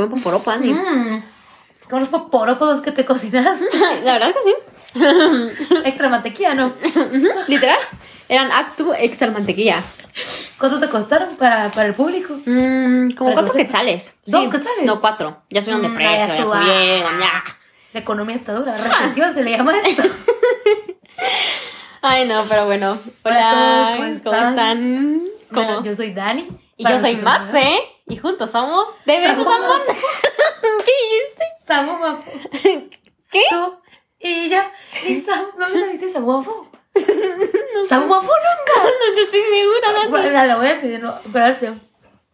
Qué buen poporopo, Andy. Mmm. Con los poporopos que te cocinas. La verdad que sí. Extra mantequilla, ¿no? Literal. Eran actu extra mantequilla. ¿Cuánto te costaron para, para el público? Mmm, como cuatro quetzales. ¿Dos Sí. quetzales? No, cuatro. Ya subieron de Mm, precio, ya subieron, ya. La economía está dura. Recesión se le llama esto. Ay, no, pero bueno. Hola Hola, ¿cómo ¿cómo están? están? ¿Cómo? Bueno, yo soy Dani. Y Para yo soy Marce. Y juntos somos Debemos Amor. ¿Qué dijiste? ¿Qué? Tú y yo. Y Samu. ¿No me dijiste Samu Mapo? Samu Mapo nunca. No estoy segura, Dani. Bueno, la voy a decir. No.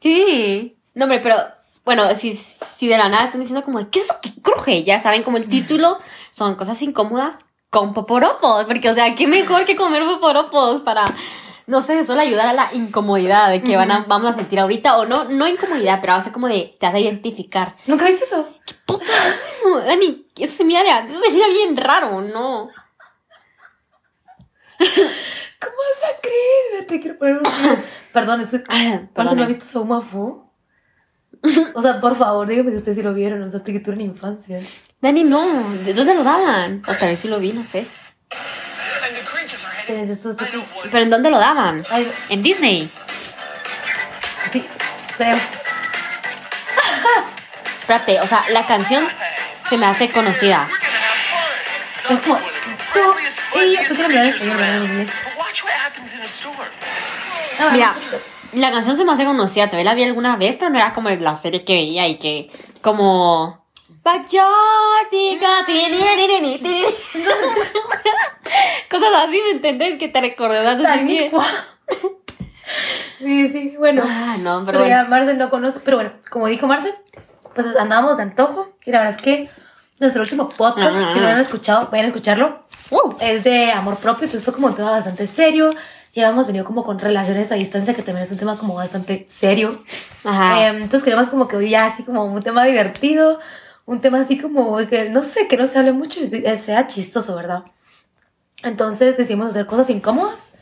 ¿Qué? No, hombre, pero bueno, si, si de la nada están diciendo como, ¿qué es eso que cruje? Ya saben, como el título son cosas incómodas con poporopos. Porque, o sea, qué mejor que comer poporopos para, no sé, solo ayudar a la incomodidad de que van a, vamos a sentir ahorita. O no, no incomodidad, pero va a ser como de, te vas a identificar. ¿Nunca viste eso? puta es eso, Dani? Eso se mira, eso se mira bien raro, ¿no? ¿Cómo vas a creer? Te quiero poner un. Perdón, es que. ¿Marce Perdón. no ha visto Samu Mapo? O sea, por favor, dígame que ustedes sí lo vieron. O sea, que tú en infancia. Dani, no, ¿de dónde lo daban? O tal vez sí lo vi, no sé. ¿Pero en dónde lo daban? En Disney. sí, creo. Espérate, o sea, la canción se me hace conocida. Mira, la canción se me hace conocida, todavía la vi alguna vez, pero no era como la serie que veía y que como Backyard, tiri. cosas así, ¿me entendés? Que te recordas Tal así. Sí, sí, bueno. Ah, no, pero Pero ya. Marcel no conoce. Pero bueno, como dijo Marcel, pues andábamos de antojo. Y la verdad es que nuestro último podcast, Ah. si no lo han escuchado, vayan a escucharlo. Uh, Es de amor propio, entonces fue como un tema bastante serio. Ya hemos venido como con relaciones a distancia, que también es un tema como bastante serio. Ajá. Eh, entonces queremos como que hoy ya así como un tema divertido, un tema así como que no sé, que no se hable mucho y sea chistoso, ¿verdad? Entonces decidimos hacer cosas incómodas,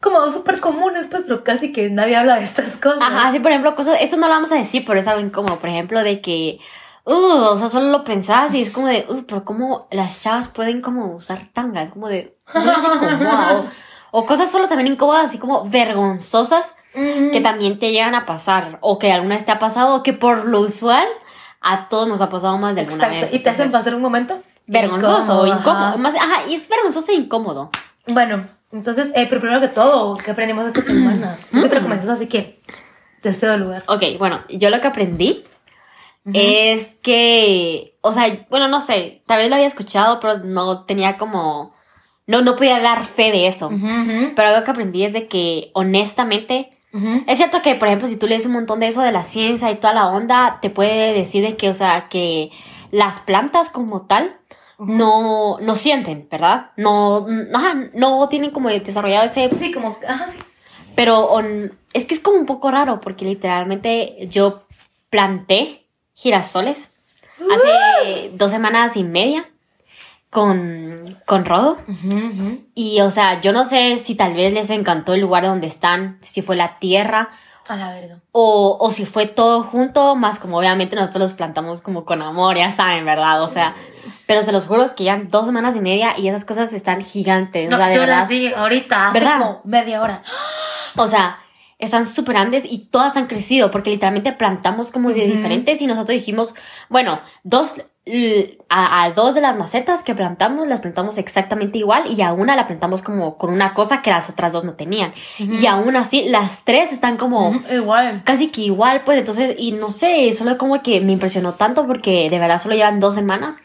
como súper comunes, pues, pero casi que nadie habla de estas cosas. Ajá, sí, por ejemplo, cosas, esto no lo vamos a decir, pero es algo incómodo, por ejemplo, de que, uh, o sea, solo lo pensás y es como de, uh, pero cómo las chavas pueden como usar tanga, es como de, no incomoda, o, o cosas solo también incómodas, así como vergonzosas, que también te llegan a pasar, o que alguna vez te ha pasado, o que por lo usual a todos nos ha pasado más de alguna Exacto. vez. ¿Y te hacen pasar un momento? vergonzoso o incómodo, ajá. más, ajá, y es vergonzoso e incómodo. Bueno, entonces, eh, pero primero que todo, ¿qué aprendimos esta semana? Tú siempre comenzas así que te cedo el lugar. Ok, bueno, yo lo que aprendí es que, o sea, bueno, no sé, tal vez lo había escuchado, pero no tenía como, no, no podía dar fe de eso. Pero algo que aprendí es de que, honestamente, es cierto que, por ejemplo, si tú lees un montón de eso de la ciencia y toda la onda, te puede decir de que, o sea, que las plantas como tal no, no sienten, ¿verdad? No, ajá, no tienen como desarrollado ese Sí, como, ajá, sí. pero on- es que es como un poco raro porque literalmente yo planté girasoles hace dos semanas y media con, con Rodo. Y o sea, yo no sé si tal vez les encantó el lugar donde están, si fue la tierra A la verga. o, o si fue todo junto, más como obviamente nosotros los plantamos como con amor, ya saben, ¿verdad? O sea, pero se los juro es que ya dos semanas y media y esas cosas están gigantes, o sea, de verdad. vi ahorita, hace ¿Verdad? como media hora. O sea, están súper grandes y todas han crecido porque literalmente plantamos como de diferentes y nosotros dijimos, bueno, dos, a, a dos de las macetas que plantamos las plantamos exactamente igual y a una la plantamos como con una cosa que las otras dos no tenían. Y aún así, las tres están como Ujú, Igual. casi que igual, pues entonces, y no sé, solo como que me impresionó tanto porque de verdad solo llevan dos semanas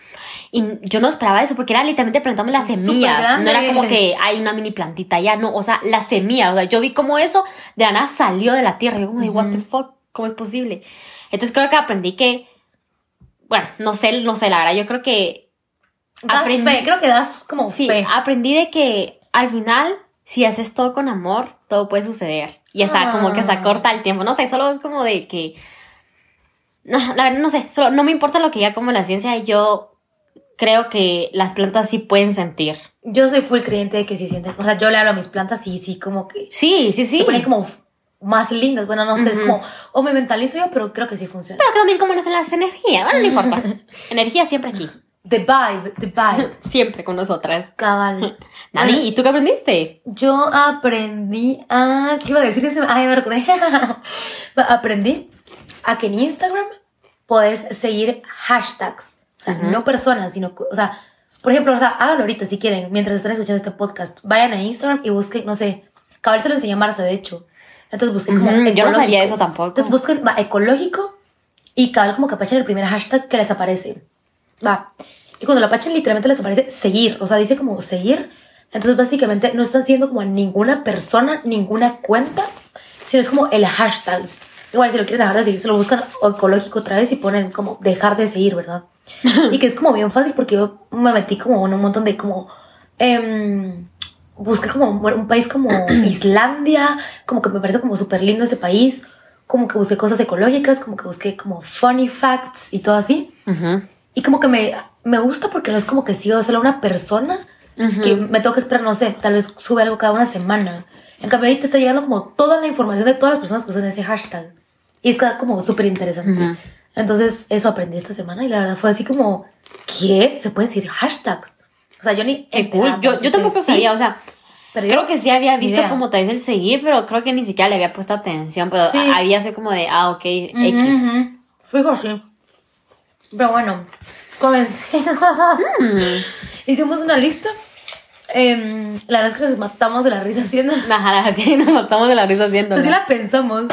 y yo no esperaba eso porque era literalmente plantamos las semillas, no era como que hay una mini plantita ya, no, o sea, las semillas, o sea, yo vi como eso de la nada salió de la tierra, yo como de, what the fuck, ¿cómo es posible? Entonces creo que aprendí que, bueno, no sé, no sé, la verdad, yo creo que Das aprendí- fe, creo que das como Sí, fe. aprendí de que al final, si haces todo con amor, todo puede suceder. Y hasta como que se Ah. acorta el tiempo. No sé, solo es como de que. No, la verdad, no sé, solo no me importa lo que diga como la ciencia. Yo creo que las plantas sí pueden sentir. Yo soy full creyente de que sí sienten. O sea, yo le hablo a mis plantas y sí, como que. Sí, sí, sí. Se ponen como más lindas. Bueno, no sé, es Ujú. como, o me mentalizo yo, pero creo que sí funciona. Pero que también como nacen las energías. Bueno, no importa. Energía siempre aquí. The vibe, the vibe. Siempre con nosotras. Cabal. Dani, ¿y tú qué aprendiste? Yo aprendí a. ¿Qué iba a decir ese? Ay, me recordé. aprendí a que en Instagram puedes seguir hashtags. O sea, no personas, sino. O sea, por ejemplo, o sea, háganlo ahorita si quieren, mientras están escuchando este podcast. Vayan a Instagram y busquen, no sé. Cabal se lo enseñó a Marce, de hecho. Entonces busquen como. Yo no sabía eso tampoco. Entonces busquen va, ecológico y cabal como que apachen el primer hashtag que les aparece. Va. Y cuando lo apachen, literalmente les aparece seguir. O sea, dice como seguir. Entonces, básicamente, no están siguiendo como a ninguna persona, ninguna cuenta, sino es como el hashtag. Igual, si lo quieren dejar de seguir, se lo buscan ecológico otra vez y ponen como dejar de seguir, ¿verdad? y que es como bien fácil porque yo me metí como en un montón de como. em, busqué como un, un país como Islandia, como que me parece como súper lindo ese país. Como que busqué cosas ecológicas, como que busqué como funny facts y todo así. Ujú. Y como que me, me gusta porque no es como que sigo solo una persona Ujú. que me tengo que esperar, no sé, tal vez sube algo cada una semana. En cambio ahí te está llegando como toda la información de todas las personas que usan ese hashtag. Y es como súper interesante. Ujú. Entonces eso aprendí esta semana y la verdad fue así como, ¿qué? Se pueden decir hashtags. O sea, yo ni... Qué cool. Yo, pues, yo tampoco sí, sabía, o sea, pero creo que sí había visto idea. como tal vez el seguir, pero creo que ni siquiera le había puesto atención, pero Sí. había así como de, ah, ok, X. ujú. Fijo, sí. Pero bueno, comencé. Mm. Hicimos una lista. Em, la verdad es que nos matamos de la risa haciendo. Ajá, la verdad es que nos matamos de la risa haciendo. Así la pensamos.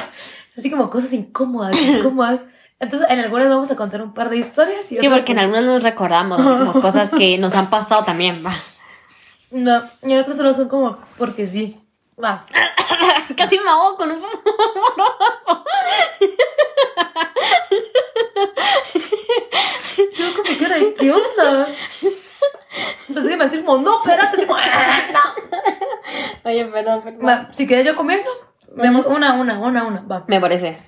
Así como cosas incómodas, incómodas. Entonces, en algunas vamos a contar un par de historias. Y Sí, porque en pues, algunos nos recordamos como cosas que nos han pasado también. Va. No, y en otras solo son como porque sí. Va. Casi me ahogo con un Yo como que era, ¿qué onda? Pensé que me decir como, no, espérate, como, "Ah, no. Oye, perdón, perdón. Va, si quieres yo comienzo. Vemos una, una, una, una. Va. Me parece.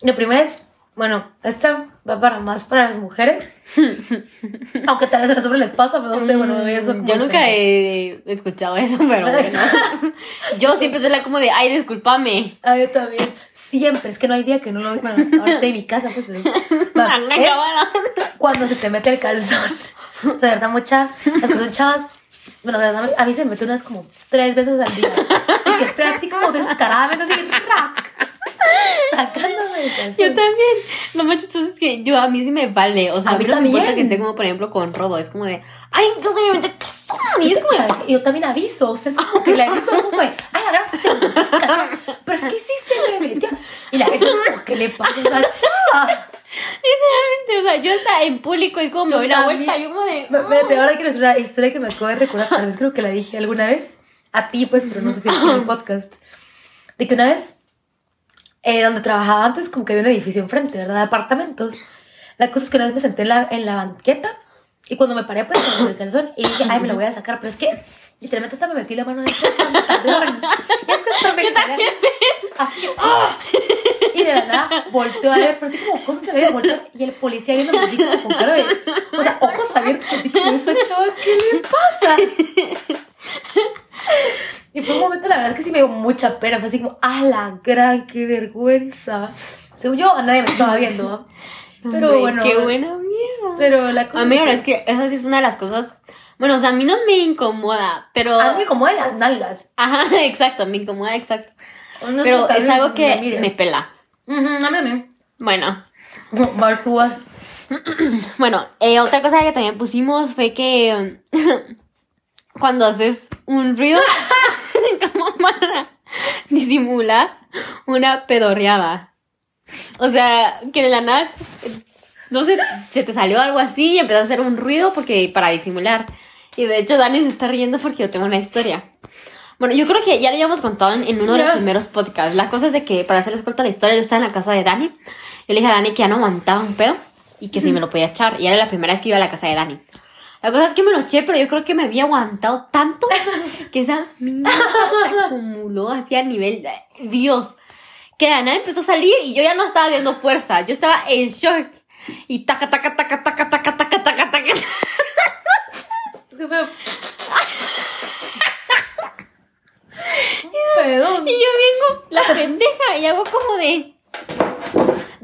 La primera es, bueno, esta va para más para las mujeres. Aunque tal vez a los hombres les pasa, pero no sé, bueno, como Mm, Yo nunca he escuchado eso, pero bueno. Yo siempre soy la como de, ay, discúlpame. Ah, yo también. Siempre, es que no hay día que no lo. Bueno, ahorita estoy en mi casa, pues, pero. Va, es cuando se te mete el calzón. O sea, de verdad, mucha. Las que son chavas. Bueno, de verdad, a mí se me mete unas como tres veces al día. Y que estoy así como descaradamente, así, rack. Sacándome el calzón. Yo también. Lo más chistoso es que yo a mí sí me vale. O sea, A mí no me importa que esté como, por ejemplo, con rodo. Es como de, ay, no se me mete calzón. Y es como de, yo también aviso, o sea, es como que la aviso de, ay, gracias, pero es que sí se me metió. Y la gente es como, ¿qué le pasa a esa chava? literalmente, o sea, yo hasta en público y como me doy la vuelta, yo como de, Espérate, ahora quiero decir una historia que me acabo de recordar, tal vez creo que la dije alguna vez, a ti pues, pero no sé si es en el podcast, de que una vez, eh, donde trabajaba antes, como que había un edificio enfrente, ¿verdad? De apartamentos. La cosa es que una vez me senté en la, en la banqueta y cuando me paré pues con el calzón y dije, ay, me lo voy a sacar, pero es que literalmente hasta me metí la mano dentro del pantalón. Y es que hasta me quedé así, ¡ah! Y de la nada volteó a ver, pero así como cosas se veían voltear y el policía viéndome así como con cara de, o sea, ojos abiertos, así como esa chava, ¿qué le pasa? Y fue un momento, la verdad es que sí me dio mucha pena, fue así como, ¡ah, la gran, qué vergüenza! Según yo, a nadie me estaba viendo, ¿no? Pero "Hombre, bueno, qué buena mierda. pero la cosa A mí, es verdad es que esa sí es una de las cosas, bueno, o sea, a mí no me incomoda, pero... a mí me incomodan las nalgas. Ajá, exacto, me incomoda, exacto. No Pero es algo que me pela. A mí, a mí. Bueno, eh, otra cosa que también pusimos fue que cuando haces un ruido como para disimular una pedorreada. O sea, que de la nada, no sé, se te salió algo así y empezó a hacer un ruido porque para disimular. Y de hecho Dani se está riendo porque yo tengo una historia. Bueno, yo creo que ya lo habíamos contado en, uno de los primeros podcasts. La cosa es de que, para hacerles corta la historia, yo estaba en la casa de Dani. Yo le dije a Dani que ya no aguantaba un pedo y que si me lo podía echar. Y era la primera vez que iba a la casa de Dani. La cosa es que me lo eché, pero yo creo que me había aguantado tanto que esa mierda se acumuló así a nivel de Dios. Que de la nada empezó a salir y yo ya no estaba dando fuerza. Yo estaba en shock. Y taca, taca, taca, taca, taca, taca, taca, taca. Y yo vengo, la pendeja, y hago como de.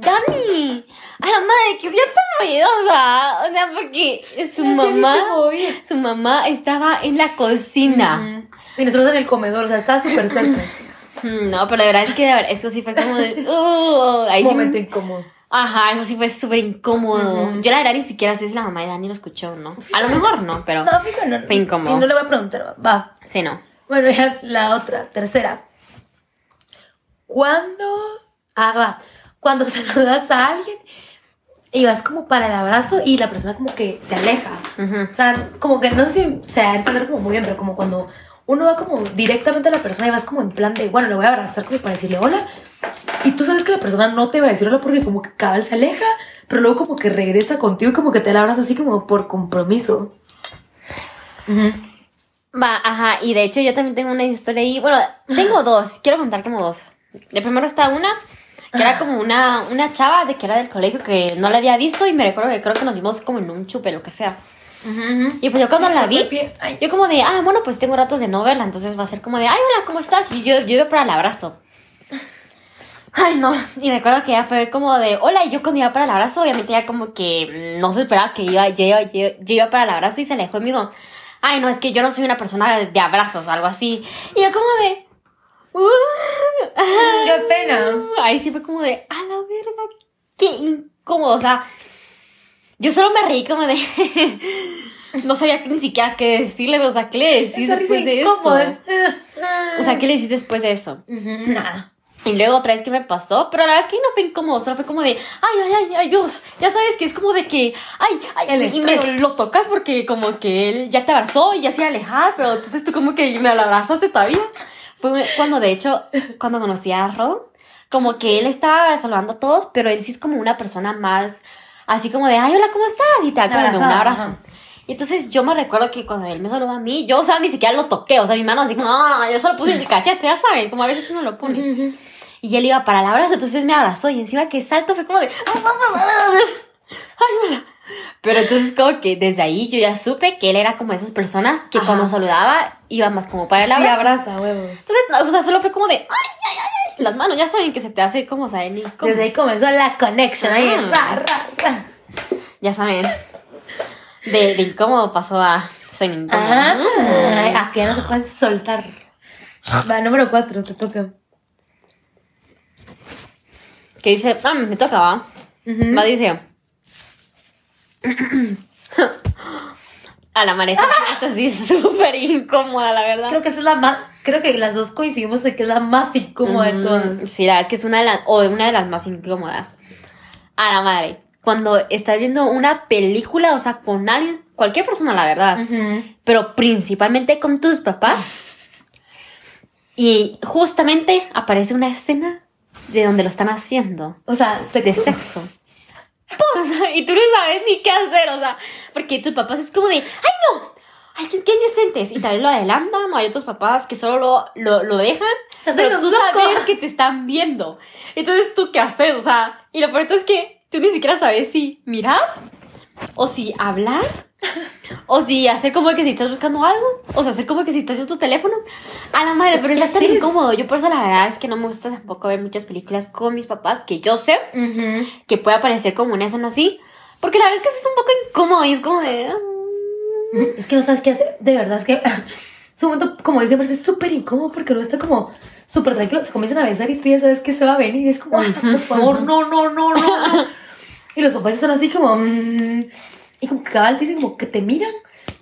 Dani, a la madre que sea tan ruidosa. O sea, porque su mamá, su mamá estaba en la cocina. Y nosotros en el comedor, o sea, estaba súper cerca. Mm, No, pero de verdad es que de verdad, esto sí fue como de. uh, ahí sí- momento incómodo. Ajá, eso sí fue súper incómodo. Yo la verdad ni siquiera sé si la mamá de Dani lo escuchó no. A lo mejor no, pero. No, fíjate, no, Fue incómodo. Y no le voy a preguntar, va. Sí, no. Bueno, ya la otra, tercera. Cuando. Ah, va. Cuando saludas a alguien y vas como para el abrazo y la persona como que se aleja. O sea, como que no sé si se va a entender como muy bien, pero como cuando uno va como directamente a la persona y vas como en plan de, bueno, le voy a abrazar como para decirle hola. Y tú sabes que la persona no te va a decir hola porque como que cabal se aleja, pero luego como que regresa contigo y como que te la abrazas así como por compromiso. Ujú. Va, ajá, y de hecho yo también tengo una historia ahí. Bueno, tengo dos, quiero contar como dos. De primero está una, que era como una, una chava de que era del colegio que no la había visto y me recuerdo que creo que nos vimos como en un chupe, lo que sea. Y pues yo cuando la vi, yo como de, ah, bueno, pues tengo ratos de no verla, entonces va a ser como de, ay, hola, ¿cómo estás? Y yo, yo iba para el abrazo. Ay, no, y recuerdo que ella fue como de, hola, y yo cuando iba para el abrazo, obviamente ella como que no se esperaba que iba, yo, iba- yo, yo iba para el abrazo y se alejó y me dijo, ay, no, es que yo no soy una persona de, de abrazos o algo así. Y yo como de, "Uh". Qué pena. Ahí sí fue como de, a la verga, qué incómodo. O sea, yo solo me reí como de. no sabía ni siquiera qué decirle, o sea, ¿qué le decís Esa después de eso? incómoda. O sea, ¿qué le decís después de eso? Ujú, Nada. Y luego otra vez que me pasó, pero la verdad es que no fue incómodo, solo fue como de, ay, ay, ay, ay, Dios, ya sabes que es como de que, ay, ay, El y me lo tocas porque como que él ya te abrazó y ya se iba a alejar, pero entonces tú como que me lo abrazaste todavía. Fue cuando, de hecho, cuando conocí a Ron, como que él estaba saludando a todos, pero él sí es como una persona más, así como de, ay, hola, ¿cómo estás? Y te da como un abrazo. ajá. Y entonces yo me recuerdo que cuando él me saludó a mí, yo, o sea, ni siquiera lo toqué, o sea, mi mano así como, ah, yo solo puse el cachete, ya saben, como a veces uno lo pone. Y él iba para el abrazo, entonces me abrazó y encima que salto fue como de... Ay, hola. Pero entonces como que desde ahí yo ya supe que él era como esas personas que Ajá. cuando saludaba iba más como para el Sí, abrazo. abraza, huevos. Entonces, no, o sea, solo fue como de... Ay, ay, ay, ay. Las manos ya saben que se te hace como saben y como- Desde ahí comenzó la connection. Ahí, Ajá. ra, ra, ra. Ya saben. De, de incómodo pasó a ser incómodo. Ah, a que ya no se pueden soltar. Va, número cuatro, te toca. Que dice... Ah, me toca, ¿va? Ujú. Va, dice... A la madre, esta, esta sí es súper incómoda, la verdad. Creo que esa es la más. Creo que las dos coincidimos de que es la más incómoda. Mm, Sí, la verdad es que es una de las, o una de las más incómodas. A la madre. Cuando estás viendo una película, o sea, con alguien, cualquier persona, la verdad, pero principalmente con tus papás, y justamente aparece una escena de donde lo están haciendo, O sea, se de sexo. Y tú no sabes ni qué hacer, o sea, porque tus papás es como de, ¡ay no! ¡Ay, qué, qué indecentes! Y tal vez lo adelantan, o hay otros papás que solo lo, lo, lo dejan, Se pero tú locos. sabes que te están viendo. Entonces, ¿tú qué haces? O sea, y lo peor es que tú ni siquiera sabes si mirar, o si hablar, o si hacer como que si estás buscando algo, o sea, hacer como que si estás en tu teléfono. A la madre, Es pero es tan incómodo. Yo por eso la verdad es que no me gusta tampoco ver muchas películas con mis papás, que yo sé que puede aparecer como una escena así. Porque la verdad es que es un poco incómodo y es como de. ah. Es que no sabes qué hacer. De verdad, es que. Su momento, como dice, parece súper incómodo porque no está como súper tranquilo. Se comienzan a besar y tú ya sabes que se va a venir. Es como, "Ah, por favor, no, no, no, no. no". Y los papás están así como. mm, y como que cabal te dicen como que te miran.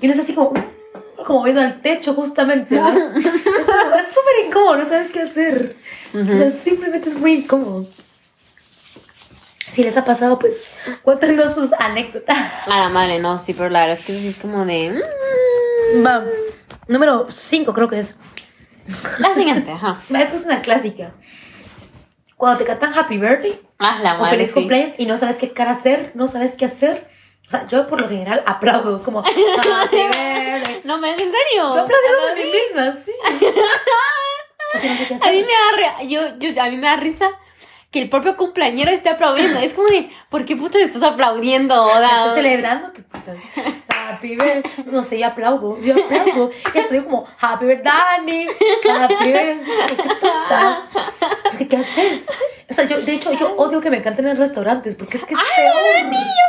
Y uno está así como. mm, como viendo al techo, justamente. es es súper incómodo, no sabes qué hacer. O sea, simplemente es muy incómodo. Si les ha pasado, pues cuéntenos sus anécdotas. A la madre, no, sí, pero la verdad es que sí es como de. mm. Va. Número 5 creo que es. La siguiente, ajá. Esto es una clásica. Cuando te cantan Happy Birthday Ah, la o madre. Feliz sí. cumpleaños y no sabes qué cara hacer, no sabes qué hacer. O sea, yo por lo general aplaudo como. No me, en serio. Yo aplaudiendo A mí misma, sí. Qué A mí me da yo, yo, a mí me da risa que el propio cumpleañero esté aplaudiendo. Es como de, ¿por qué putas estás aplaudiendo? O sea, Estoy celebrando que puta. Happy Birthday. No sé, yo aplaudo. Yo aplaudo. Y hasta digo como Happy Birthday, Dani. Happy Birthday. Qué tonta. Es que, ¿qué haces? O sea, yo, de hecho, yo odio que me canten en restaurantes porque es que es ¡Ay, peor. Dani, yo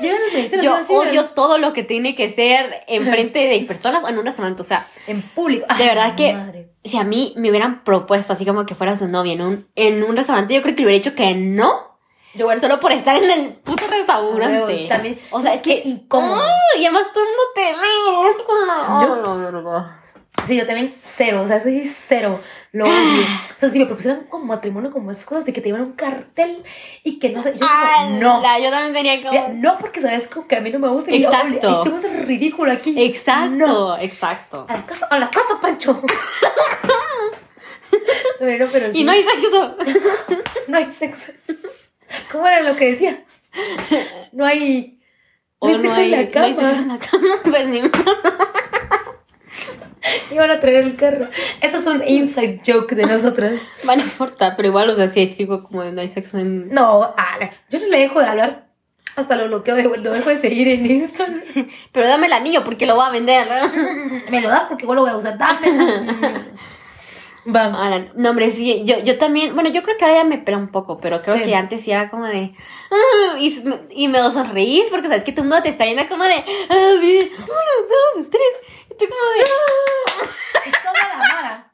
Llegan dicen Yo así odio todo lo que tiene que ser enfrente de personas o en un restaurante. O sea, en público. de verdad que madre. si a mí me hubieran propuesto así como que fuera su novia en un, en un restaurante, yo creo que le hubiera dicho que no. Igual Solo por estar en el puto restaurante. También. O sea, es que incómodo. Y además todo el mundo te ve. No. no, no, no. Sí, yo también cero, o sea, sí, cero. Lo odio. O sea, si me propusieran como matrimonio, como esas cosas de que te llevan un cartel y que no sé, yo digo, no. Ala, Yo también tenía como. Mira, no porque sabes como que a mí no me gusta. Exacto. Esto es ridículo aquí. Exacto, No. exacto. A la casa, a la casa, Pancho. Bueno, pero sí, Y no hay sexo. no hay sexo. ¿Cómo era lo que decía? No hay. O No hay sexo en la no hay cama. sexo en la cama. Pues ni Iban a traer el carro. Eso es un inside joke de nosotras. Va, no importa, pero igual, o sea, sí fijo como de no hay sexo en. No, ala, yo no le dejo de hablar. Hasta lo bloqueo de lo dejo de seguir en Instagram. Pero dame el anillo porque lo va a vender. Me lo das porque igual lo voy a usar. Dame. Vamos. Ahora, no, hombre, sí, yo, yo también, bueno, yo creo que ahora ya me pela un poco, pero creo que antes sí era como de, "Ah", y, y me lo sonreís porque sabes que tu mundo te está yendo como de, ah, bien, uno, dos, tres, y tú como de, Y toma la mara.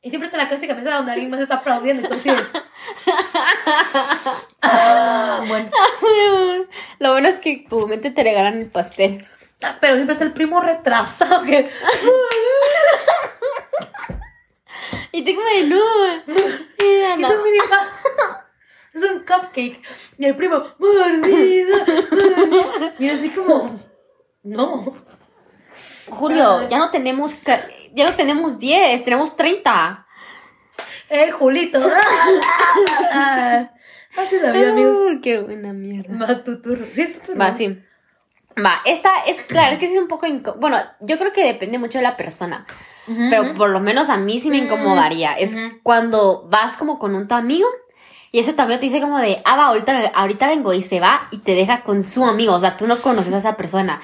Y siempre está la clásica mesa donde alguien más está aplaudiendo. Entonces. Ah, bueno. lo bueno es que comúnmente te regalan el pastel. Ah, Pero siempre está el primo retrasado que. Y tú como de, no, Es un mini Es un cupcake. Y el primo, mordida. mordida. Mira, así como. No. Julio, ya no tenemos, ya no tenemos 10, tenemos 30. Eh, Julito. Ah, Así es la vida, amigos. Qué buena mierda. Va tu turno. Sí, es tu turno. Va, sí. Va, esta es, claro, es que sí es un poco. Bueno, yo creo que depende mucho de la persona. Pero por lo menos a mí sí me incomodaría. Es cuando vas como con un tu amigo y ese tu amigo te dice como de, ah, va, ahorita, ahorita vengo y se va y te deja con su amigo. O sea, tú no conoces a esa persona.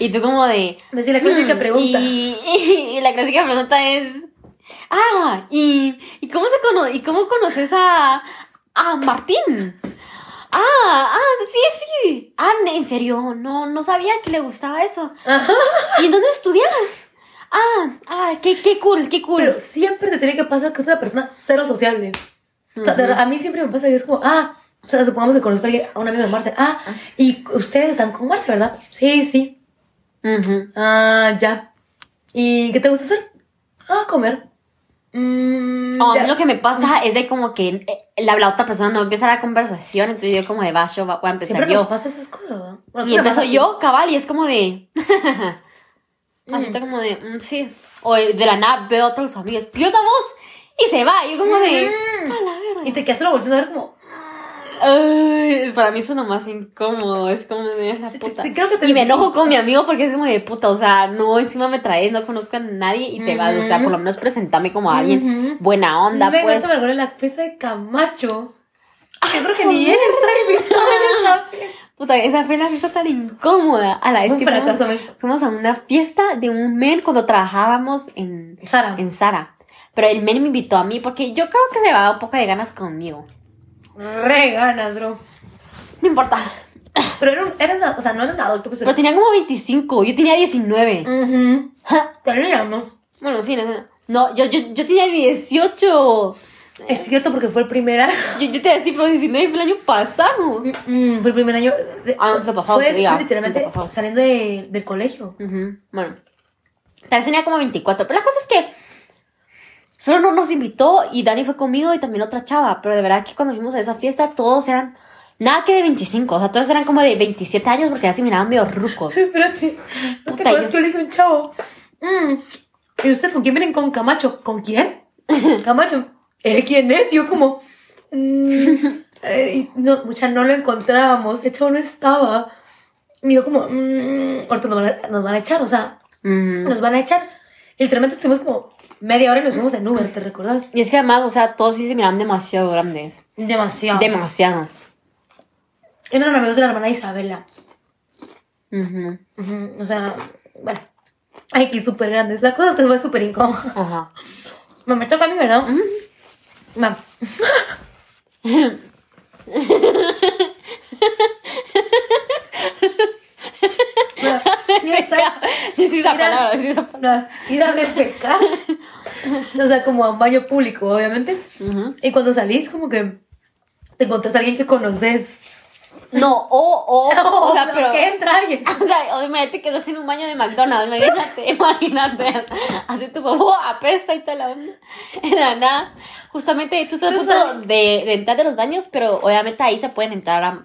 Y tú como de... Decir la clásica "Mm", pregunta. Y, y la clásica pregunta es... Ah, ¿y, y cómo se cono y cómo conoces a, a Martín? Ah, ah, sí, sí. Ah, ¿en serio? No, no sabía que le gustaba eso. ¿Y en dónde estudias? Ah, ah, qué, qué cool, qué cool. Pero siempre te tiene que pasar que es una persona cero sociable. O sea, de verdad, a mí siempre me pasa que es como, ah, o sea, supongamos que conozco a, alguien, a un amigo de Marce. Ah, y ustedes están con Marce, ¿verdad? Sí, sí. Ujú. Ah, ya. ¿Y qué te gusta hacer? Ah, comer. Mm, No, a mí lo que me pasa es de como que eh, la, la otra persona no empieza la conversación, entonces yo como de va- voy a empezar Siempre yo. nos pasa esas cosas, ¿verdad? Bueno, Y empiezo yo, cabal, y es como de. Así está como de, "Mm, sí. O de la nada de otros amigos, ¿qué onda vos? Y se va, y yo como de. Mm. A la verga. Y te quedas solo volteando a ver como, Ay, para mí es lo más incómodo, es como de la Sí, puta. te- creo que te y me enojo con mi amigo porque es como de puta, o sea, no, encima me traes, no conozco a nadie y te vas, o sea, por lo menos presentame como a alguien buena onda, me pues. me la fiesta de Camacho. Yo creo que ni él está invitado en esa fiesta. Puta, esa fue una fiesta tan incómoda. A la vez Un que fracaso, fuimos, a una fiesta de un men cuando trabajábamos en, Sara. en Sara. Pero el men me invitó a mí porque yo creo que se va un poco de ganas conmigo. Re ganas, bro. No importa. Pero era un, era una- o sea, no era un adulto, pues, Pero tenía como 25, yo tenía 19. Ujú. Teníamos. Bueno, sí, no, sé. no yo, yo, yo tenía 18. Es cierto porque fue el primer año. Yo, yo te decía, pero 19 fue el año pasado. Mm, fue el primer año. de- Ah, no pasado, fue, que diga, fue literalmente pasado. saliendo de- del colegio. Bueno, tal vez tenía como 24. Pero la cosa es que solo no nos invitó y Dani fue conmigo y también otra chava. Pero de verdad que cuando fuimos a esa fiesta todos eran nada que de 25. O sea, todos eran como de 27 años porque ya se miraban medio rucos. Espérate. ¿No te acuerdas que yo le dije a un chavo? Mm, ¿Y ustedes con quién vienen con Camacho? ¿Con quién? Camacho. ¿Él quién es? Y yo como... mm, eh, no, mucha, no lo encontrábamos. El chavo no estaba. Y yo como... mm, ahorita nos van, a, nos van a echar, o sea... Nos van a echar. Y literalmente estuvimos como media hora y nos fuimos en Uber, ¿te recordás? Y es que además, o sea, todos sí se miraban demasiado grandes. Demasiado. Demasiado. Eran amigos de la hermana Isabela. Ujú. Ujú, O sea, bueno. Ay, que súper grandes. La cosa es que fue súper incómodo. Ajá. Me, me toca a mí, ¿verdad? Va. Va, y estás- Dice esa palabra, dice esa palabra. no, ir a defecar. O sea, como a un baño público, obviamente. Ujú. Y cuando salís, como que te encontrás a alguien que conoces. No, o, o, o sea, pero... que entra alguien. O sea, obviamente que estás en un baño de McDonald's, imagínate, imagínate. Así tu popó apesta y toda la onda. Nada. Justamente tú estás a punto de, de entrar de los baños, pero obviamente ahí se pueden entrar a,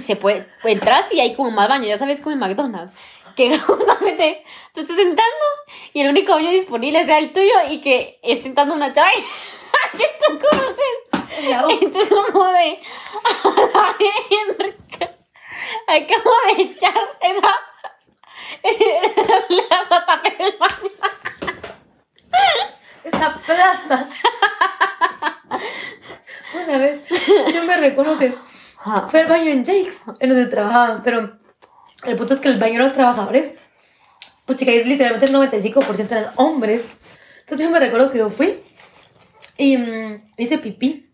se puede, entras y hay como más baños, ya sabes, como en McDonald's. Que justamente tú estás entrando y el único baño disponible sea el tuyo y que esté entrando una chava que tú conoces. Tú como de, acabo de echar esa, la tapé. Esa plaza. Una vez, yo me recuerdo que fue al baño en Jake's, en donde trabajaban, pero el punto es que el baño de los trabajadores, pues chica, literalmente el 95% eran hombres. Entonces yo me recuerdo que yo fui y mm, hice pipí.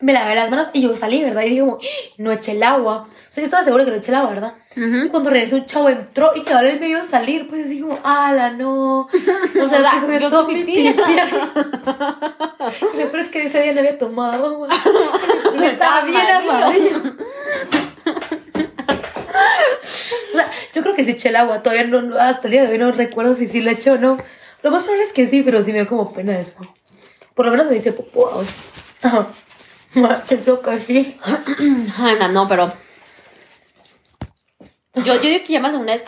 Me lavé las manos y yo salí, ¿verdad? Y dije como, "¡Ah! no eché el agua. O sea, yo estaba segura que no eché el agua, ¿verdad? Y cuando regresó un chavo entró y que ahora él me vio salir, pues así como, ala, no. O sea, O sea, yo todo mi Lo peor es que ese día no había tomado agua. Me estaba bien amarillo. O sea, yo creo que sí eché el agua. Todavía no, hasta el día de hoy no recuerdo si sí lo eché o no. Lo más probable es que sí, pero sí me dio como pena después. Por lo menos me dice popó. Ajá. Siento que sí. Ana, no, pero. Yo, yo digo que ya más de una vez.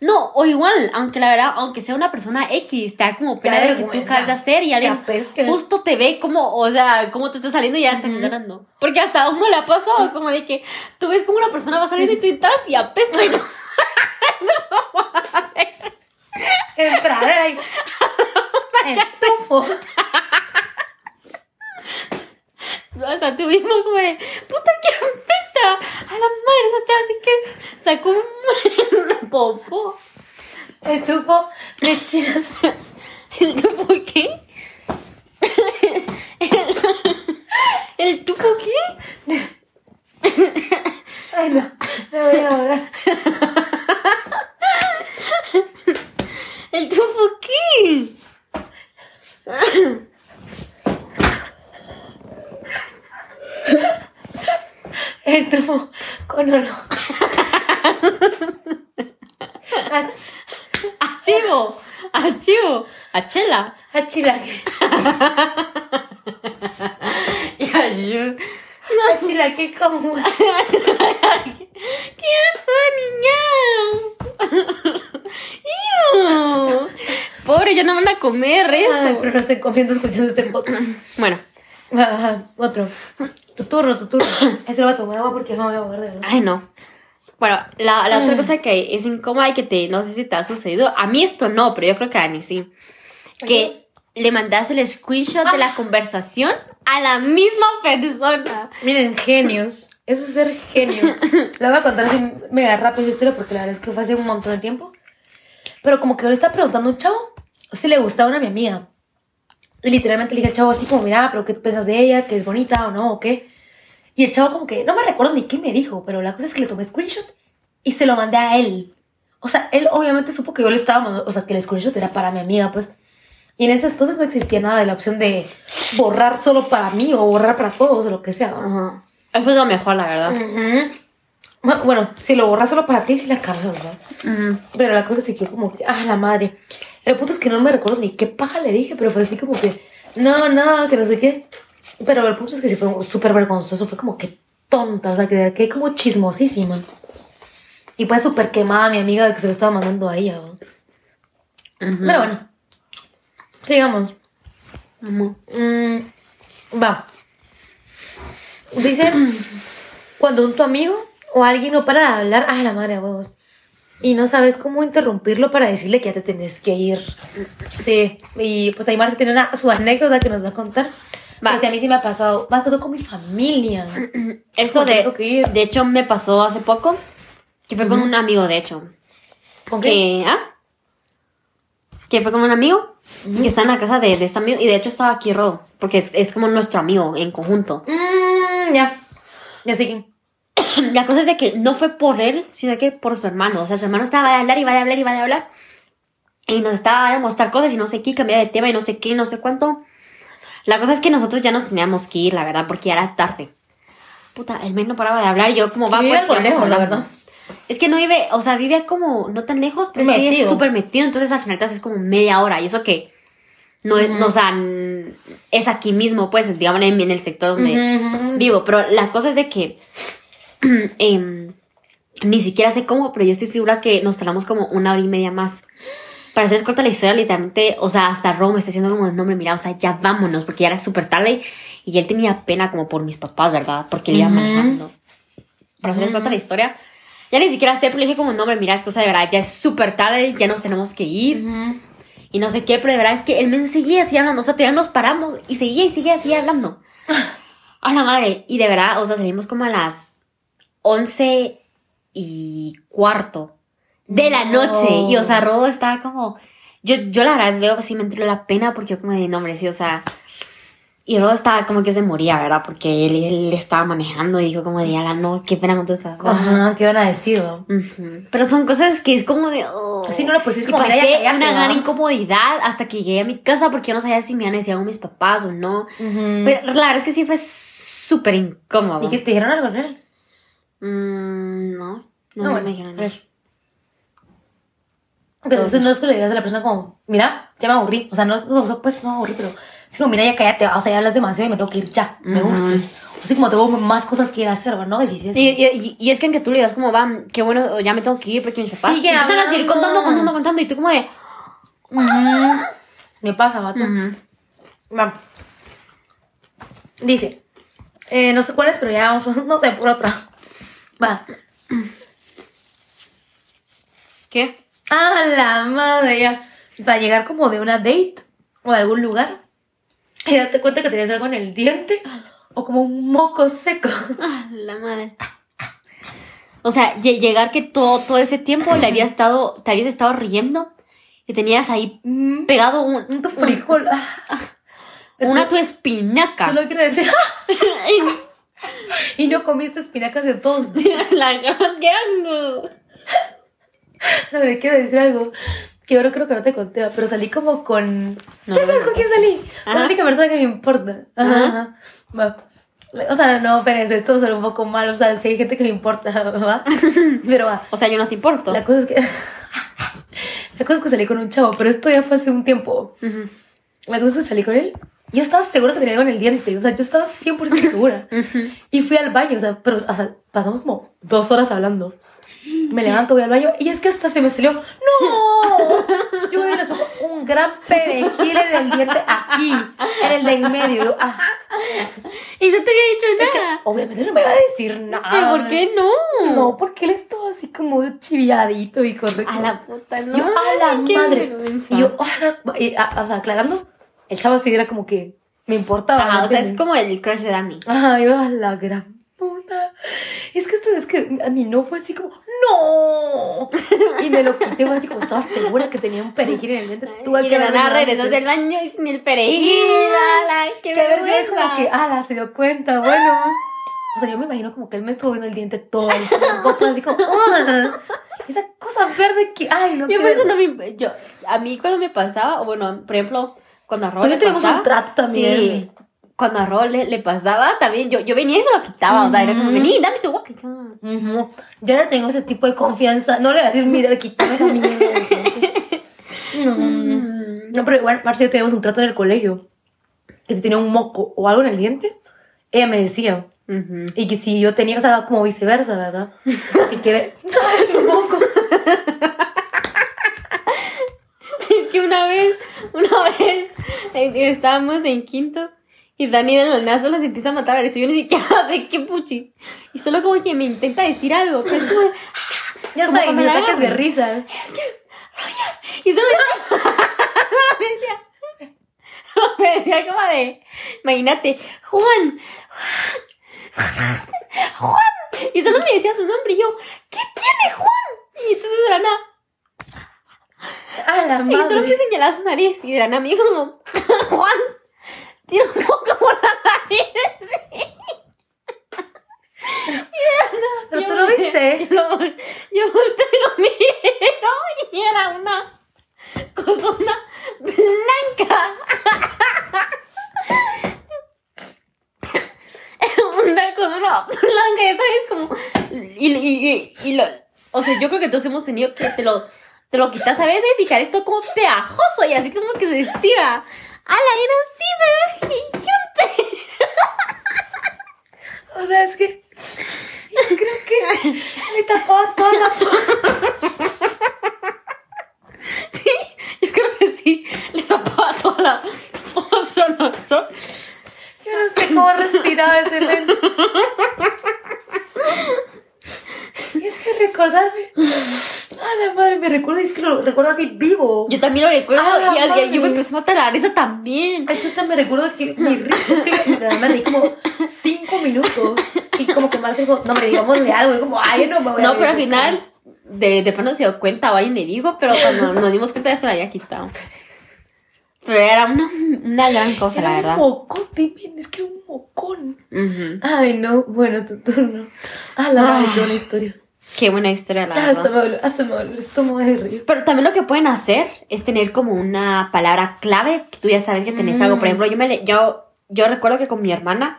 No, o igual, aunque la verdad, aunque sea una persona X, te da como pena de que tú acabas de hacer y alguien justo te ve como, o sea, como tú estás saliendo y ya están ganando. Porque hasta a uno le ha pasado, como de que tú ves como una persona va saliendo y tú entras y apesta y tú. Entrar ahí. El tufo. Hasta mismo como de, puta, que apesta. A la madre, esa chava así que sacó un popó. El tufo de. ¿El tufo qué? ¿El, el tufo qué? Ay, no. Me voy a ahogar. ¿El tufo qué? El tufo con olor. A, Archivo, archivo, achela. a chilaque. Ya, yo. A chilaque como. ¡Qué asco, niña! ¡Iu! Pobre, ya no van a comer Ay, eso. espero no estén comiendo escuchando este podcast. Bueno, Ajá, otro. Tu turno, tu turno. Ese lo voy a tomar agua porque no me voy a ahogar de verdad. ay no. Bueno, la, la otra cosa que es incómoda y que te, no sé si te ha sucedido, a mí esto no, pero yo creo que a Ani sí. Que le mandas el screenshot de la conversación a la misma persona. Miren, genios. Eso es ser genio. La voy a contar así mega rápido esta historia porque la verdad es que fue hace un montón de tiempo. Pero como que yo le estaba preguntando a un chavo si le gustaba una a mi amiga. Y literalmente le dije al chavo así como, mira, pero ¿qué tú piensas de ella? ¿Que es bonita o no? ¿O qué? Y el chavo como que, no me recuerdo ni qué me dijo, pero la cosa es que le tomé screenshot y se lo mandé a él. O sea, él obviamente supo que yo le estaba mandando, o sea, que el screenshot era para mi amiga, pues. Y en ese entonces no existía nada de la opción de borrar solo para mí o borrar para todos o lo que sea. Eso es lo mejor, la verdad. Ujú. Bu- Bueno, si lo borras solo para ti, sí la cargas, ¿verdad? Ujú. Pero la cosa se quedó como que, ah, la madre. El punto es que no me recuerdo ni qué paja le dije, pero fue así como que, no, nada, que no sé qué. Pero el punto es que sí fue súper vergonzoso, fue como que tonta, o sea, que quedé como chismosísima. Y pues súper quemada mi amiga de que se lo estaba mandando a ella. Pero bueno, sigamos. Mm, va. Dice, cuando un tu amigo o alguien no para de hablar, ay la madre a huevos. Y no sabes cómo interrumpirlo para decirle que ya te tenés que ir. Sí. Y pues ahí Marcia tiene una, su anécdota que nos va a contar. Va. Pues a mí sí me ha pasado, más que todo con mi familia. Esto de, de hecho me pasó hace poco, que fue con un amigo, de hecho. ¿Con qué? Que, ¿ah? que fue con un amigo que está en la casa de, de este amigo y de hecho estaba aquí Rodo, porque es, es como nuestro amigo en conjunto. Mm, ya. Ya sé La cosa es de que no fue por él, sino que por su hermano. O sea, su hermano estaba de hablar y va a hablar y va a hablar. Y nos estaba a mostrar cosas y no sé qué, cambiaba de tema y no sé qué, y no sé cuánto. La cosa es que nosotros ya nos teníamos que ir, la verdad, porque ya era tarde. Puta, el men no paraba de hablar. Yo, como va, pues lejos, la verdad. Es que no vive, o sea, vive como no tan lejos, pero es que vive Metido. súper metido. Entonces al final te haces como media hora. Y eso que no es, no, o sea, es aquí mismo, pues, digamos, en, en el sector donde vivo. Pero la cosa es de que em, ni siquiera sé cómo, pero yo estoy segura que nos tardamos como una hora y media más. Para hacerles corta la historia, literalmente, o sea, hasta Rome me está diciendo como, no, hombre, mira, o sea, ya vámonos, porque ya era súper tarde y él tenía pena como por mis papás, ¿verdad? Porque él iba manejando. Para hacerles corta la historia, ya ni siquiera sé, pero le dije como, no, hombre, mira, es cosa de verdad, ya es súper tarde, ya nos tenemos que ir. Y no sé qué, pero de verdad es que él me seguía así hablando, o sea, todavía nos paramos y seguía y seguía, seguía hablando. A la madre. Y de verdad, o sea, salimos como a las 11 y cuarto de la No. noche. Y, o sea, Rodo estaba como... Yo, yo la verdad veo así me entró la pena porque yo como de nombre, sí, o sea... Y Rodo estaba como que se moría, ¿verdad? Porque él, él estaba manejando y dijo como de, ala, no, qué pena con tus papás. Ajá, ¿qué van a decir, no? Ujú. Pero son cosas que es como de... oh. Sí, no, pues es y como, pasé una gran incomodidad hasta que llegué a mi casa porque yo no sabía si me decir algo mis papás o no. Pero la verdad es que sí fue súper incómodo. ¿Y que te dijeron algo, Real? Mm, no, no, No, no bueno, me dijeron nada. Pero eso no es que le digas a la persona como, mira, ya me aburrí. O sea, no, no, pues no me aburrí, pero es como, mira, ya cállate, o sea, ya hablas demasiado y me tengo que ir ya. Me urge. Así como tengo más cosas que ir a hacer, ¿no? Y. Y, y, es que en que tú le digas como, va, qué bueno, ya me tengo que ir porque mis papás y empiezan a hablando. contando, contando, contando y tú como de... Me pasa, vato. Dice, eh, no sé cuál es, pero ya vamos, no sé, por otra. Va. ¿Qué? Ah, la madre, ya. Para llegar como de una date o de algún lugar y darte cuenta que tenías algo en el diente o como un moco seco. Ah, la madre. O sea, lle- llegar que todo, todo ese tiempo le había estado, te habías estado riendo y tenías ahí Mm, pegado un, frijol. Ah. un- una tu espinaca. Solo quiero decir. y no comiste espinacas en todos. la gran que asco. No, le quiero decir algo que no creo que no te conté, pero salí como con. No, ¿Qué no sabes con quién salí? Con la única persona que me importa. Ajá, Ajá. O sea, no, pero esto suena un poco mal. O sea, sí hay gente que me importa, ¿va? Pero va. O sea, yo no te importo. La cosa es que. La cosa es que salí con un chavo, pero esto ya fue hace un tiempo. Ujú. La cosa es que salí con él. Yo estaba segura que tenía algo en el diente. O sea, yo estaba 100% segura. y fui al baño, o sea, pero o sea, pasamos como dos horas hablando. Me levanto, voy al baño y es que hasta se me salió. ¡No! Yo me les pongo un gran perejil en el diente aquí, en el de en medio. Yo, ah, Y no te había dicho es que nada. obviamente no me va a decir nada. ¿Pero ¿Por qué no? No, porque él es todo así como chiviadito y correcto. A la puta, no. Yo, a la madre. vergüenza. Y yo, a la- y, a- o sea, aclarando, el chavo sí era como que me importaba. Ajá, ¿me o sea, es como el crush de Dani. Ajá, yo a la gran puta. Es que esto es que a mí no fue así como, ¡no! Y me lo quité, así como estaba segura que tenía un perejil en el diente. Tuve y que de la nada regresas del baño y sin el perejil. ala, qué Que a ver si era vergüenza. como que, ala, se dio cuenta, bueno. O sea, yo me imagino como que él me estuvo viendo el diente todo el tiempo, así como, ¡ah! Esa cosa verde que, ay, no Yo por eso no me... Yo, a mí cuando me pasaba, o bueno, por ejemplo, cuando a Ro Tú y le tenemos pasaba... un trato también. Sí, cuando a le, le pasaba, también yo, yo venía y se lo quitaba. O sea, era como, vení, dame tu boca. Ujú. Yo no tengo ese tipo de confianza. No le voy a decir, mira, quítame esa mierda. No, no, pero igual, Marcia, teníamos un trato en el colegio. Que si tenía un moco o algo en el diente, ella me decía. Ujú. Y que si yo tenía, o sea, como viceversa, ¿verdad? Y que, el moco. Es que una vez, una vez estábamos en quinto y Dani de la nada solo se empieza a matar a eso. Yo ni siquiera sé qué puchi. Y solo como que me intenta decir algo, pero es como de- Ya Como que mis ataques de risa. Y solo me decía, me decía como de, imagínate, Juan, Juan, Juan. Y solo me decía su nombre y yo, ¿qué tiene Juan? Y entonces de la nada, A la y solo me señalaba su nariz y eran amigos como, Juan, tiene un moco por la nariz. ¿Pero Yo tú lo viste? Yo, yo volteé y lo miro y era una cosona blanca. una cosona blanca, ya sabes, como... Y, y, y, y lo... O sea, yo creo que todos hemos tenido que te lo, te lo quitas a veces y cae todo como pegajoso y así como que se estira. ¡Hala, era así, pero gigante! O sea, es que. Yo creo que me tapaba toda la. Sí, yo creo que sí. Le tapaba toda la. Yo no sé cómo respiraba ese men. Y es que recordarme. A la madre, me recuerdo, es que lo recuerdo así vivo. Yo también lo recuerdo Ah, y al día yo me empecé a matar la risa también. Es que hasta me recuerdo que mi risa es que me, reí como cinco minutos. Y como que Marce dijo, no me digámosle algo. Y como, ay, no me voy a No, pero al de final de, de pronto se dio cuenta alguien me dijo, pero cuando nos dimos cuenta ya se lo había quitado. Pero era una, una gran cosa, Era la un verdad. mocote, men, es que era un mocón. Ay, no, bueno, tu turno. Ah, la madre, Ah. buena historia. Qué buena historia, la Ah, verdad. hasta me dolió, hasta me dolió estómago de reír. Pero también lo que pueden hacer es tener como una palabra clave, que tú ya sabes que tenés algo. Por ejemplo, yo, me yo, yo recuerdo que con mi hermana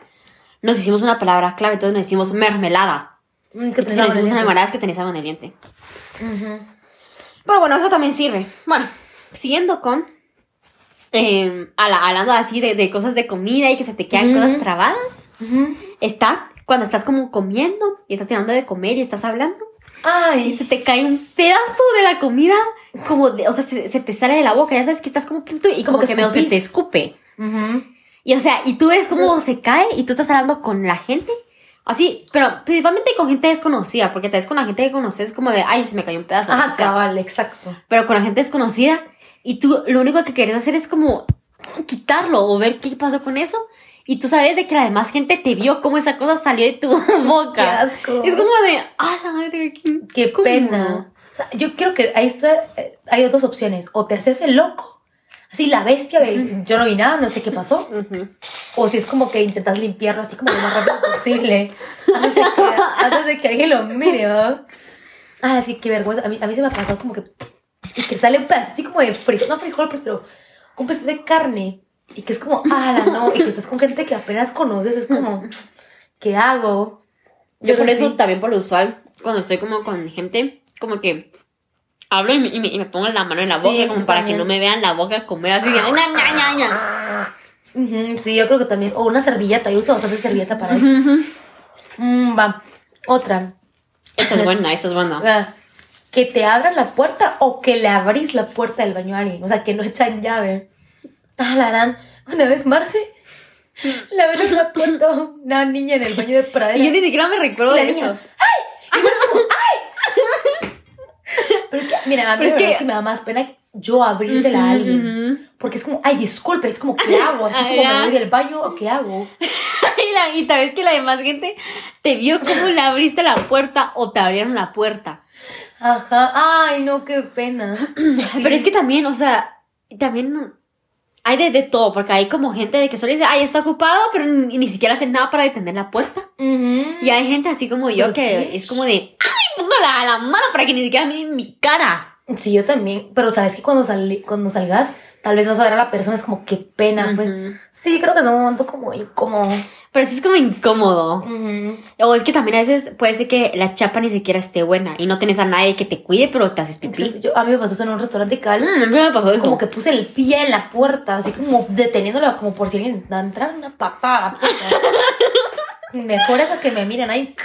nos hicimos una palabra clave, entonces nos hicimos mermelada. Mm, que Entonces nos hicimos una mermelada es que tenés algo en el diente. Pero bueno, eso también sirve. Bueno, siguiendo con... eh, ala- hablando así de, de cosas de comida y que se te quedan cosas trabadas, está cuando estás como comiendo y estás tirando de comer y estás hablando y Ay, se te cae un pedazo de la comida como de, o sea, se, se te sale de la boca, ya sabes que estás como y como, Como que, medio se te escupe. Ujú. Y o sea, y tú ves cómo se cae y tú estás hablando con la gente. Así, pero principalmente con gente desconocida, porque tal vez con la gente que conoces como de, ay, se me cayó un pedazo. Ajá, o sea, cabal, exacto. pero con la gente desconocida y tú lo único que quieres hacer es como quitarlo o ver qué pasó con eso. Y tú sabes de que la demás gente te vio cómo esa cosa salió de tu boca. Qué asco. Es como de, ah, la madre, qué, Qué incómodo". pena. O sea, yo creo que ahí está, eh, hay dos opciones. O te haces el loco, así la bestia de yo no vi nada, no sé qué pasó. O si es como que intentas limpiarlo así como lo más rápido posible. Antes de que, antes de que alguien lo mire, ¿verdad? Ah, sí, qué vergüenza. A mí, a mí se me ha pasado como que. Y que sale un pedazo así como de frijol, no frijol, pues, pero un pedazo de carne. Y que es como, ah, no. Y que estás con gente que apenas conoces, es como, ¿qué hago? Yo por eso sí. también por lo usual, cuando estoy como con gente, como que hablo y me, y me- y me pongo la mano en la Sí, boca como para también. que no me vean la boca comer así. que, ña, ña, ña, ña. Ujú, sí, yo creo que también. O una servilleta, yo uso bastante servilleta para eso. Mm, va. Otra. Esta es buena, esta es buena. Ah, Que te abran la puerta o que le abrís la puerta del baño a alguien. O sea, que no echan llave. Ah, la harán. Una vez Marce le abrió la puerta a una niña en el baño de pradera. Y yo ni siquiera me recuerdo la de niña, eso. Pero es que, mira, a mí Pero es la verdad que- que me da más pena yo abrírsela a alguien. Porque es como, ay, disculpe, es como, ¿qué hago? Así como me voy del baño, ¿o qué hago? y, la, y tal vez que la demás gente te vio como le abriste la puerta o te abrieron la puerta. Ajá, ay, no, qué pena. Pero es que también, o sea, también hay de, de todo, porque hay como gente de que solo dice, ay, está ocupado, pero ni, ni siquiera hacen nada para detener la puerta. Y hay gente así como yo ¿Por que es como de, ay, póngala a la mano para que ni siquiera miren mi cara. Sí, yo también. Pero sabes que cuando, sali- cuando salgas, tal vez vas a ver a la persona, es como, qué pena. Pues. Sí, creo que es un momento como incómodo. Pero sí es como incómodo. O es que también a veces puede ser que la chapa ni siquiera esté buena y no tenés a nadie que te cuide, pero te haces pipí. Exacto, yo- a mí me pasó eso en un restaurante cal. Mm, a mí me pasó. Como que puse el pie en la puerta, así como deteniéndola, como por si alguien intentara entrar una patada a. Mejor eso que me miren ahí.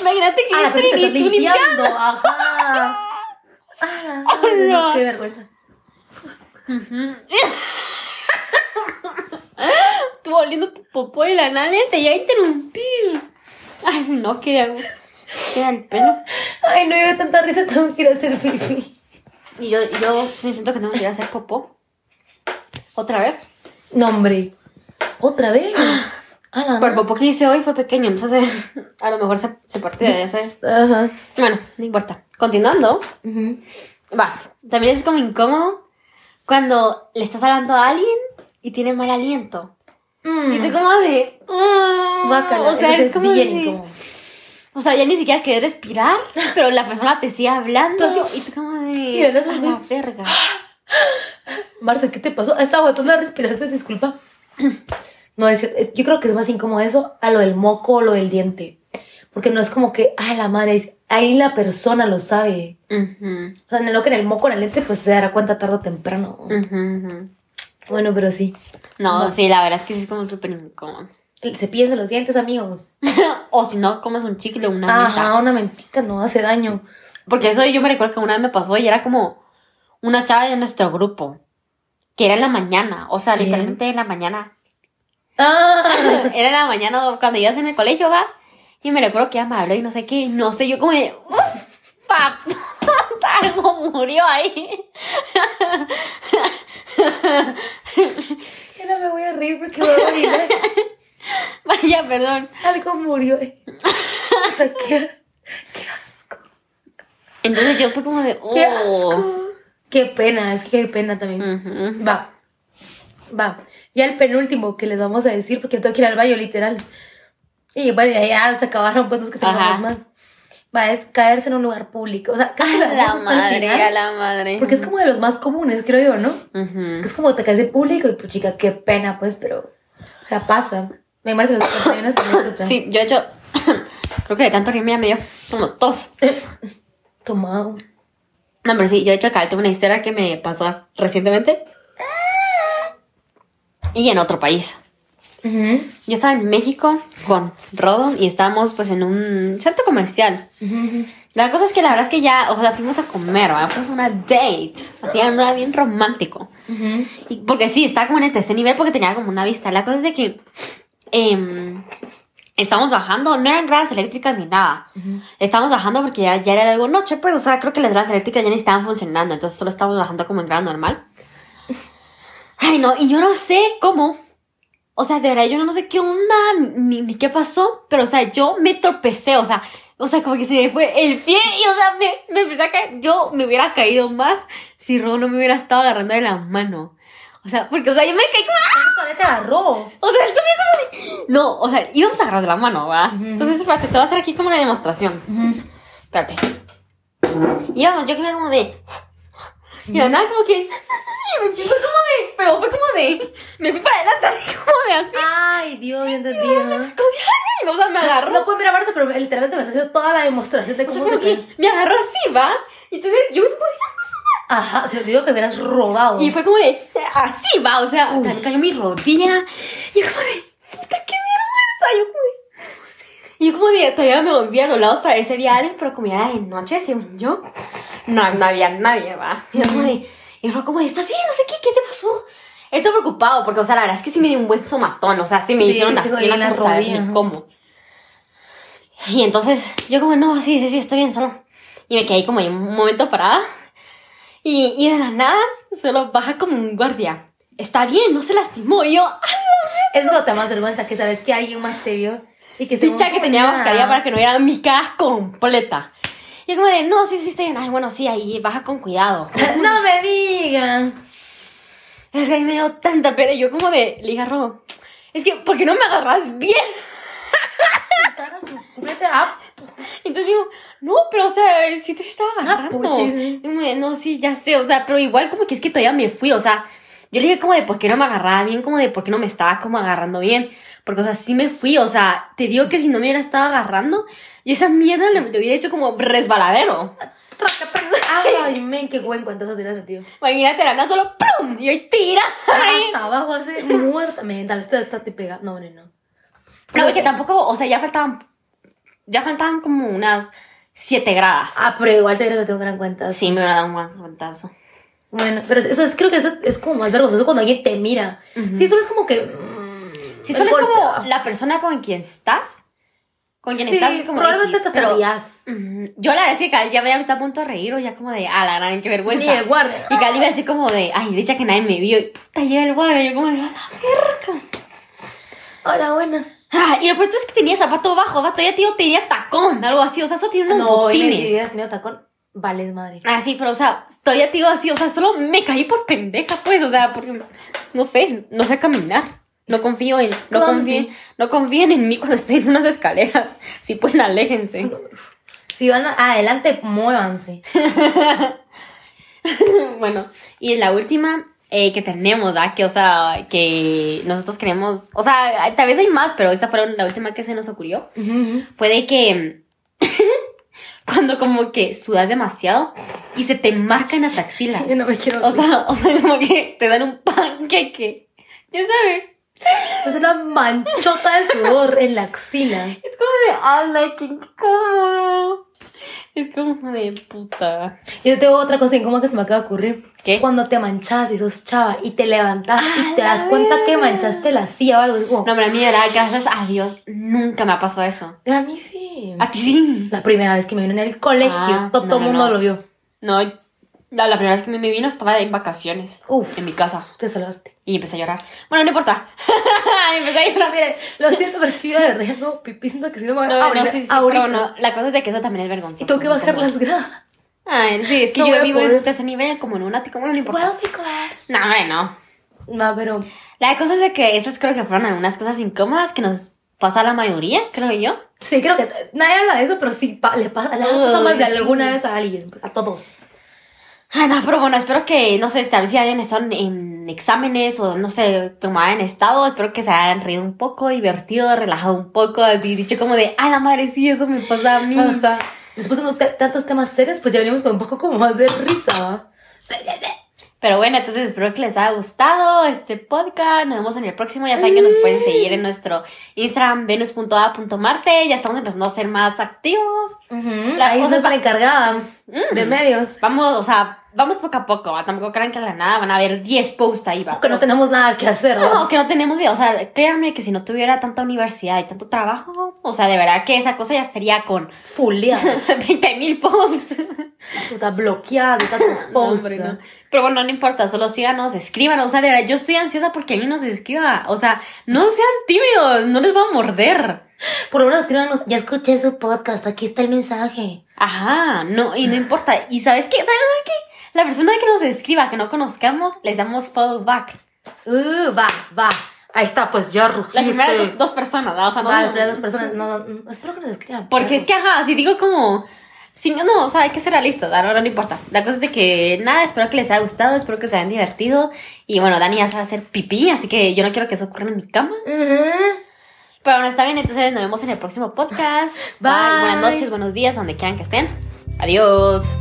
Imagínate que Ah, la estás tú limpiando. Ajá. Ah, no, qué vergüenza. Tú oliendo tu popó de la nalga te iba a interrumpir. Ay, no, qué hago. Queda el pelo. Ay, no, yo tanta risa tengo que ir a hacer pipí. Y yo, y yo sí siento que tengo que ir a hacer popó. ¿Otra vez? No, hombre. ¿Otra vez? Ah, no, el no. popó que hice hoy fue pequeño, entonces a lo mejor se, se partió, ya sabes. Ajá. Bueno, no importa. Continuando. Ujú. Va, también es como incómodo cuando le estás hablando a alguien y tiene mal aliento. Y tú como de... mm, o sea, eso es como bien de- incómodo. O sea, ya ni siquiera querés respirar, pero la persona te sigue hablando y tú como de... Mira, no a la verga. Marce, ¿qué te pasó? Estaba aguantando la respiración, disculpa. No, es, es- yo creo que es más incómodo eso a lo del moco o lo del diente. Porque no es como que, ah, la madre, es, ahí la persona lo sabe. O sea, en lo que en el moco, en el diente, pues se dará cuenta tarde o temprano. Bueno, pero sí. No, sí, la verdad es que sí es como súper incómodo. El cepillo de los dientes, amigos. o si no, comes un chicle o una menta. Ajá, una mentita no hace daño. Porque eso yo me recuerdo que una vez me pasó y era como una chava de nuestro grupo. Que era en la mañana. O sea, ¿Quién? literalmente en la mañana. Ah, Era en la mañana cuando ibas en el colegio, ¿va? Y me recuerdo que ella me habló y no sé qué. No sé, yo como de... "Uf, ¡Pap! Algo murió ahí. ya no me voy a reír porque voy a orinar. Vaya, perdón. Algo murió. eh. O sea, qué, qué asco. Entonces yo fui como de... Oh. Qué asco. Qué pena, es que qué pena también. Va. Va. Ya el penúltimo que les vamos a decir, porque tengo que ir al baño, literal. Y bueno, ya, ya se acabaron, pues los que tengamos Ajá. más. Va, es caerse en un lugar público. O sea, A la hasta el madre, final, a la madre. Porque es como de los más comunes, creo yo, ¿no? Es como te caes de público y pues chica, qué pena, pues, pero. O sea, pasa. Me parece los. Sí, yo de hecho... creo que de tanto ya me dio como tos. Tomado. No, pero sí, yo de hecho acá tengo una historia que me pasó as- recientemente. Y en otro país. Ujú. Yo estaba en México con Rodo y estábamos pues en un centro comercial. La cosa es que la verdad es que ya, o sea, fuimos a comer, ¿verdad? Fuimos a una date. Así, era una bien romántico. Ujú. Y porque sí, estaba como en el tercer nivel porque tenía como una vista. La cosa es de que em, estamos bajando, no eran gradas eléctricas ni nada. Estamos bajando porque ya, ya era algo noche, pues, o sea, creo que las gradas eléctricas ya ni estaban funcionando, entonces solo estábamos bajando como en grado normal. Ay, no, y yo no sé cómo. O sea, de verdad, yo no sé qué onda, ni, ni qué pasó, pero, o sea, yo me tropecé, o sea, o sea, como que se me fue el pie y, o sea, me, me empecé a caer. Yo me hubiera caído más si Ro no me hubiera estado agarrando de la mano. O sea, porque, o sea, yo me caí como... ¡ah! Te agarró. O sea, él también como de... No, o sea, íbamos a agarrar de la mano, ¿va? Entonces, espérate, te voy a hacer aquí como una demostración. Espérate. Íbamos, yo que me como de... Y de la nada como que... Me fui fue como de... Pero fue como de... Me fui para adelante, así como de así. Ay, Dios, ya entendí. O sea, me agarró. No pueden grabarse, pero literalmente me está haciendo toda la demostración de O sea, cómo como se que me agarró así, ¿va? Y entonces yo me fui como de... Ajá, se te digo que hubieras robado. Y fue como de, así va, o sea, también cayó mi rodilla. Y yo como de, puta, qué vergüenza. Yo como de, y yo como de, todavía me volví a los lados para ver si había alguien, pero como ya era de noche, según yo, no, no había nadie, va. Y yo como de, y yo como ¿estás bien? No sé qué, ¿qué te pasó? Estoy preocupado porque, o sea, la verdad es que sí me dio un buen somatón, o sea, sí me Sí, hicieron las piernas la como saber ni cómo. Y entonces, yo como, no, sí, sí, sí, estoy bien, solo. Y me quedé como ahí un momento parada. Y, y de la nada, solo baja como un guardia. Está bien, no se lastimó. Y yo, ¡ah! Eso es lo que te da más vergüenza, que sabes que alguien más te vio y que Dicha que tenía mascarilla para que no viera mi cara completa. Y yo como de, no, sí, sí, estoy bien. Ay, bueno, sí, ahí baja con cuidado. No me digan. Es que ahí me dio tanta pena. Y yo como de, le dije a Rodo, es que, ¿por qué no me agarras bien? Entonces digo, no, pero o sea, sí te estaba agarrando. Y como de, no, sí, ya sé, o sea, pero igual como que es que todavía me fui, o sea, yo le dije como de por qué no me agarraba bien, como de por qué no me estaba como agarrando bien. Porque, o sea, sí me fui, o sea, te digo que si no me hubiera estado agarrando, y esa mierda le, le hubiera hecho como resbaladero. Ay, men, qué buen cuentazo te has metido. Imagínate, la nada solo ¡prum! Y hoy tira. Ay. Hasta abajo así, muerta. Men, tal vez te, pega. No, no, no. No, porque tampoco, o sea, ya faltaban, ya faltaban como unas siete gradas. Ah, pero igual te creo que tengo gran cuenta. Sí, me hubiera dado un buen cuentazo. Bueno, pero eso es, creo que eso es como más vergonzoso cuando alguien te mira. Sí, solo es como que. Si solo es como la persona con quien estás, con quien Sí, estás es como probablemente X, te pero-. Ujú. Yo la verdad es que Cal ya me está a punto de reír o ya como de, ah, la gran, qué vergüenza. Sí, el guardia. Y Cal iba así como de, ay, dicha que nadie me vio. Y puta, llega el guardia. Y yo como de, a la verga. Hola, buenas. Ah, y lo peor es que tenía zapato bajo, vato. Ya tío tenía tacón, algo así. O sea, eso tiene unos No, botines. si hubieras tenido tacón. Vales madre. Ah, sí, pero o sea, todavía te digo así, o sea, solo me caí por pendeja, pues, o sea, porque, no sé, no sé caminar. No confío en, no confíen, no confíen en mí cuando estoy en unas escaleras. Si pueden, aléjense. Si van a- adelante, muévanse. bueno, y la última eh, que tenemos, ¿verdad? Que, o sea, que nosotros queremos, o sea, tal vez hay más, pero esa fue la última que se nos ocurrió. Fue de que cuando como que sudas demasiado y se te marcan las axilas. Yo no me quiero. O sea, o sea, como que te dan un panqueque. Ya sabes. Es una manchota de sudor en la axila. Es como de, ala, qué incómodo. Es como de puta. Yo tengo otra cosa incómoda que se me acaba de ocurrir. ¿Qué? Cuando te manchas y sos chava y te levantas y te ¡A das cuenta que manchaste la silla o algo. Es como, No, pero a mí, de verdad, gracias a Dios, nunca me ha pasado eso. a mí sí. A ti sí. La primera vez que me vino en el colegio, Ah, todo el no, mundo no. lo vio. No, la, la primera vez que me vino estaba en vacaciones. Uf. En mi casa. Te salvaste. Y empecé a llorar. Bueno, no importa. empecé a llorar. Miren, lo siento, pero es que yo de verdad no pipí, siento que si no me voy a No, no, sí, sí, pero no, la cosa es de que eso también es vergonzoso. Y tengo que bajar las gradas. Ay, sí, es que No yo vivo en tercer nivel, como en un ático, bueno, no importa. Wealthy class. No, bueno. No, pero La cosa es de que esas creo que fueron algunas cosas incómodas que nos pasa a la mayoría, creo yo. sí, creo que nadie habla de eso, pero sí pa- le pasa, le Uy, más de alguna vez a alguien, pues, a todos. Ay, no, pero bueno, espero que, no sé, tal vez si hayan estado en, en exámenes o no sé, como hayan estado, espero que se hayan reído un poco, divertido, relajado un poco, dicho como de, ay, la madre, sí, eso me pasa a mí. Ajá. Después de tantos temas serios, pues ya venimos con un poco como más de risa. Pero bueno, entonces espero que les haya gustado este podcast. Nos vemos en el próximo. Ya saben que nos pueden seguir en nuestro Instagram, venus.a.marte. Ya estamos empezando a ser más activos. La Ahí cosa es la de medios. Vamos, o sea, vamos poco a poco. Tampoco crean que a la nada van a haber 10 posts ahí, va. Que no tenemos nada que hacer. No, que no tenemos vida. O sea, créanme que si no tuviera tanta universidad y tanto trabajo, o sea, de verdad que esa cosa ya estaría con Fuleada. 20 mil posts. Puta, bloqueada tantos No, posts. hombre, no. ¿no? Pero bueno, no importa, solo síganos, escríbanos. O sea, de verdad, yo estoy ansiosa porque a mí nos escriba. O sea, no sean tímidos, no les va a morder. Por lo menos escríbanos, ya escuché su podcast, aquí está el mensaje. Ajá, no, y no importa. ¿Y sabes qué? ¿Sabes ¿sabes qué? La persona que nos escriba, que no conozcamos, les damos follow back. Uh, va, va. Ahí está, pues ya rugiste. Las primeras dos, dos personas, ¿no? O sea, no. Va, no- las primeras dos personas. No, no, no, espero que nos escriban. Porque es que, ajá, si digo como... Si no, no, o sea, hay que ser realistas, ahora no importa. La cosa es de que, nada, espero que les haya gustado, espero que se hayan divertido. Y bueno, Dani ya sabe hacer pipí, así que yo no quiero que eso ocurra en mi cama. Ujú. Pero bueno, está bien, entonces nos vemos en el próximo podcast. Bye. Buenas noches, buenos días, donde quieran que estén. Adiós.